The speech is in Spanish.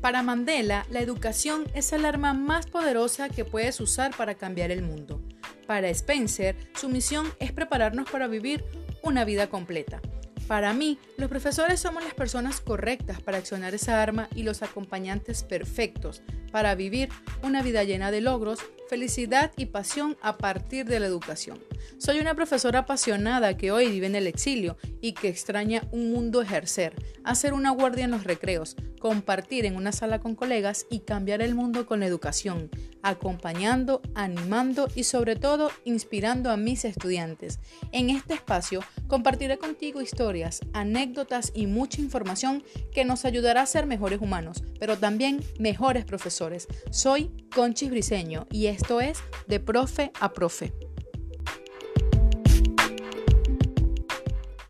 Para Mandela, la educación es el arma más poderosa que puedes usar para cambiar el mundo. Para Spencer, su misión es prepararnos para vivir una vida completa. Para mí, los profesores somos las personas correctas para accionar esa arma y los acompañantes perfectos para vivir una vida llena de logros, felicidad y pasión a partir de la educación. Soy una profesora apasionada que hoy vive en el exilio y que extraña un mundo ejercer, hacer una guardia en los recreos, compartir en una sala con colegas y cambiar el mundo con la educación, acompañando, animando y sobre todo inspirando a mis estudiantes. En este espacio compartiré contigo historias, anécdotas y mucha información que nos ayudará a ser mejores humanos, pero también mejores profesores. Soy Conchis Briseño y esto es De Profe a Profe.